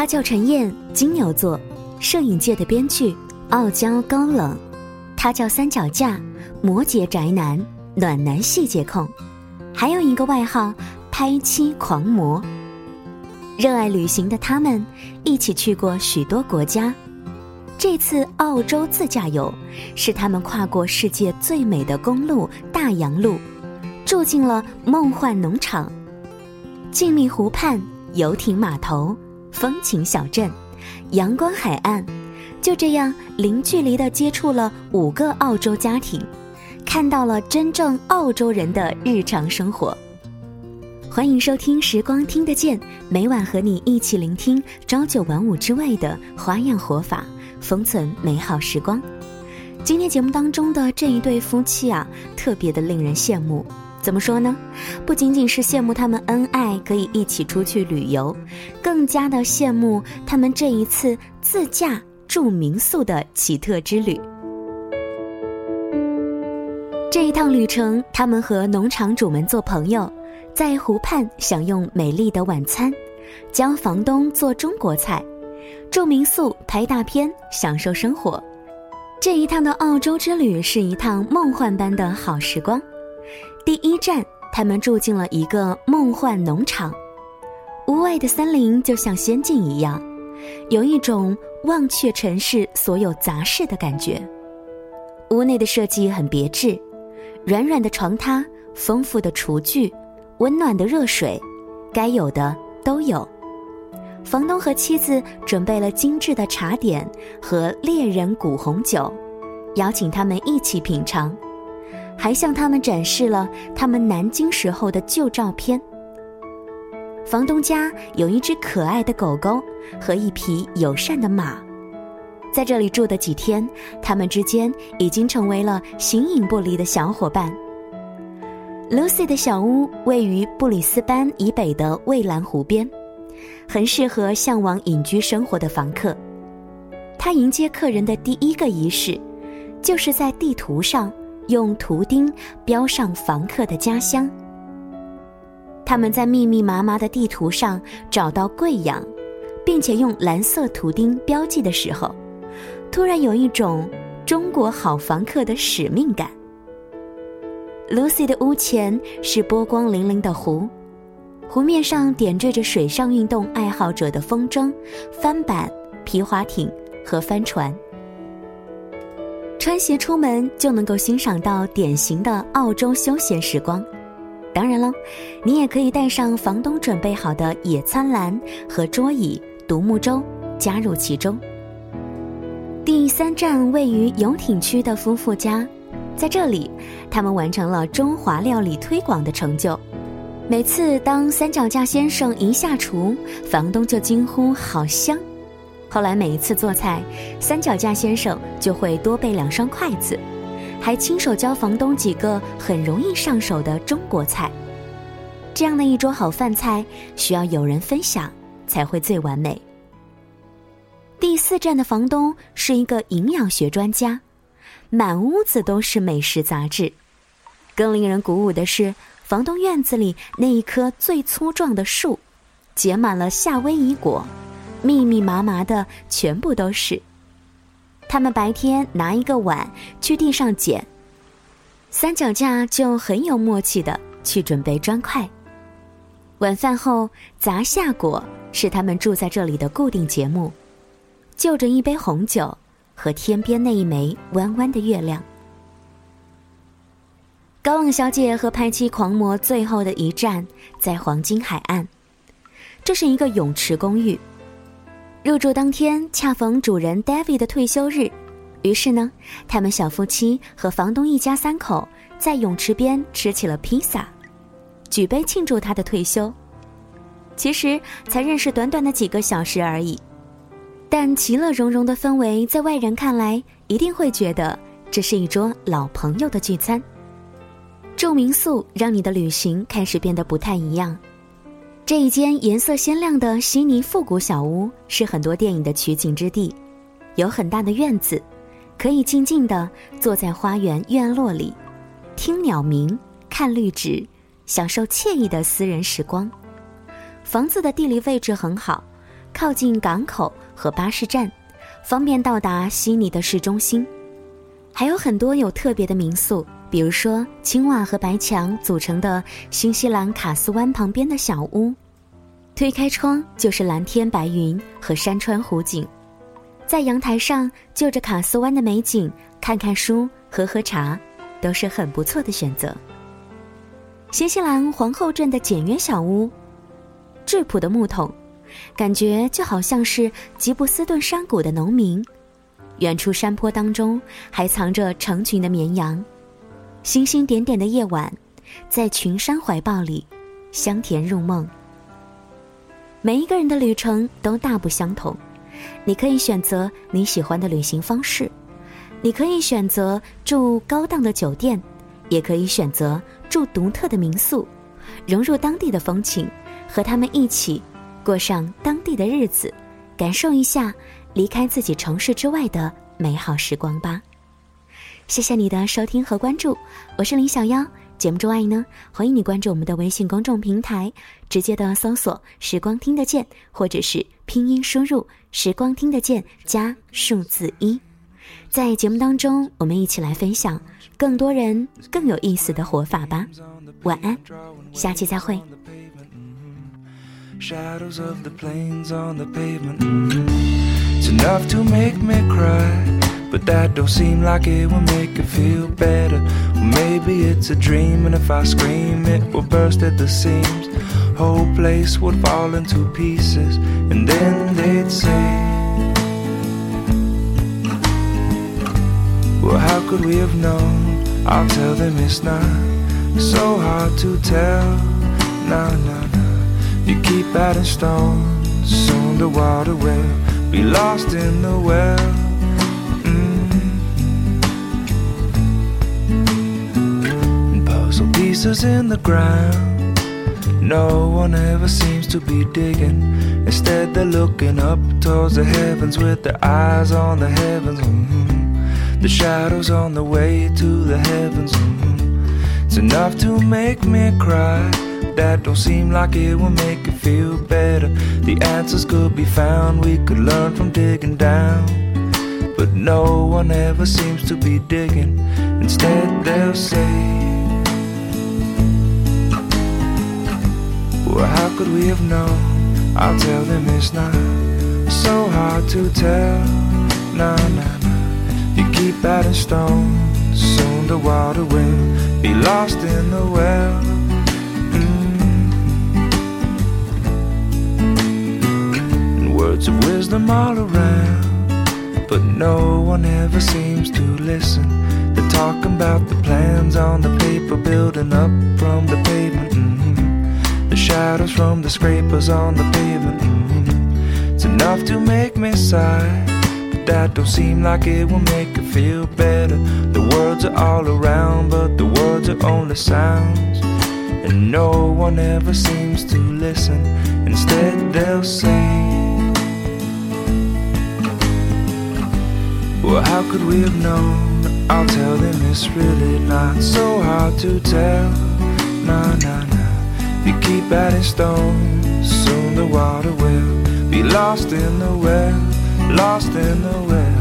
他叫陈燕，金牛座，摄影界的编剧，傲娇高冷。他叫三脚架，摩羯宅男，暖男细节控，还有一个外号拍妻狂魔。热爱旅行的他们，一起去过许多国家。这次澳洲自驾游，是他们跨过世界最美的公路大洋路，住进了梦幻农场、静谧湖畔、游艇码头、风情小镇、阳光海岸。就这样零距离地接触了五个澳洲家庭，看到了真正澳洲人的日常生活。欢迎收听《时光听得见》，每晚和你一起聆听朝九晚五之外的花样活法，封存美好时光。今天节目当中的这一对夫妻啊，特别的令人羡慕。怎么说呢？不仅仅是羡慕他们恩爱，可以一起出去旅游，更加的羡慕他们这一次自驾。住民宿的奇特之旅。这一趟旅程，他们和农场主们做朋友，在湖畔享用美丽的晚餐，教房东做中国菜，住民宿拍大片，享受生活。这一趟的澳洲之旅是一趟梦幻般的好时光。第一站，他们住进了一个梦幻农场，屋外的森林就像仙境一样，有一种。忘却尘世所有杂事的感觉。屋内的设计很别致，软软的床榻，丰富的厨具，温暖的热水，该有的都有。房东和妻子准备了精致的茶点和猎人谷红酒，邀请他们一起品尝，还向他们展示了他们南京时候的旧照片。房东家有一只可爱的狗狗和一匹友善的马，在这里住的几天，他们之间已经成为了形影不离的小伙伴。Lucy 的小屋位于布里斯班以北的蔚蓝湖边，很适合向往隐居生活的房客。他迎接客人的第一个仪式，就是在地图上用图钉标上房客的家乡。他们在密密麻麻的地图上找到贵阳，并且用蓝色图钉标记的时候，突然有一种中国好房客的使命感。Lucy 的屋前是波光粼粼的湖，湖面上点缀着水上运动爱好者的风筝、帆板、皮划艇和帆船。穿鞋出门就能够欣赏到典型的澳洲休闲时光。当然了，你也可以带上房东准备好的野餐篮和桌椅、独木舟，加入其中。第三站位于游艇区的夫妇家，在这里，他们完成了中华料理推广的成就。每次当三脚架先生一下厨，房东就惊呼“好香”。后来每一次做菜，三脚架先生就会多备两双筷子。还亲手教房东几个很容易上手的中国菜，这样的一桌好饭菜需要有人分享才会最完美。第四站的房东是一个营养学专家，满屋子都是美食杂志。更令人鼓舞的是，房东院子里那一棵最粗壮的树，结满了夏威夷果，密密麻麻的，全部都是。他们白天拿一个碗去地上捡，三脚架就很有默契的去准备砖块。晚饭后砸夏果是他们住在这里的固定节目，就着一杯红酒和天边那一枚弯弯的月亮。高冷小姐和拍妻狂魔最后的一站在黄金海岸，这是一个泳池公寓。入住当天恰逢主人 David 的退休日，于是呢，他们小夫妻和房东一家三口在泳池边吃起了披萨，举杯庆祝他的退休。其实才认识短短的几个小时而已，但其乐融融的氛围在外人看来一定会觉得这是一桌老朋友的聚餐。住民宿让你的旅行开始变得不太一样。这一间颜色鲜亮的悉尼复古小屋是很多电影的取景之地，有很大的院子，可以静静地坐在花园院落里，听鸟鸣，看绿植，享受惬意的私人时光。房子的地理位置很好，靠近港口和巴士站，方便到达悉尼的市中心。还有很多有特别的民宿，比如说青瓦和白墙组成的新西兰卡斯湾旁边的小屋，推开窗就是蓝天白云和山川湖景，在阳台上就着卡斯湾的美景，看看书、喝喝茶，都是很不错的选择。新西兰皇后镇的简约小屋，质朴的木桶，感觉就好像是吉布斯顿山谷的农民。远处山坡当中还藏着成群的绵羊，星星点点的夜晚，在群山怀抱里，香甜入梦。每一个人的旅程都大不相同，你可以选择你喜欢的旅行方式，你可以选择住高档的酒店，也可以选择住独特的民宿，融入当地的风情，和他们一起过上当地的日子，感受一下。离开自己城市之外的美好时光吧。谢谢你的收听和关注，我是林小妖。节目之外呢，欢迎你关注我们的微信公众平台，直接的搜索“时光听得见”或者是拼音输入“时光听得见”加数字一。在节目当中，我们一起来分享更多人更有意思的活法吧。晚安，下期再会。It's enough to make me cry. But that don't seem like it will make it feel better. Well, maybe it's a dream, and if I scream, it will burst at the seams. Whole place would fall into pieces, and then they'd say, Well, how could we have known? I'll tell them it's not so hard to tell. Nah, nah, nah. You keep adding stones, soon the water will be lost in the well. Pieces in the ground. No one ever seems to be digging. Instead, they're looking up towards the heavens with their eyes on the heavens. Mm-hmm. The shadows on the way to the heavens. Mm-hmm. It's enough to make me cry that don't seem like it will make you feel better. The answers could be found, we could learn from digging down. But no one ever seems to be digging. Instead, they'll say, could we have known? I'll tell them it's not so hard to tell. Nah, nah, nah. You keep adding stones, soon the water will be lost in the well. Mm. words of wisdom all around, but no one ever seems to listen. They're talking about the plans on the paper, building up from the pavement. Shadows from the scrapers on the pavement. It's enough to make me sigh, but that don't seem like it will make it feel better. The words are all around, but the words are only sounds. And no one ever seems to listen. Instead, they'll say, Well, how could we have known? I'll tell them it's really not so hard to tell. Nah, nah. You keep adding stones, soon the water will be lost in the well, lost in the well.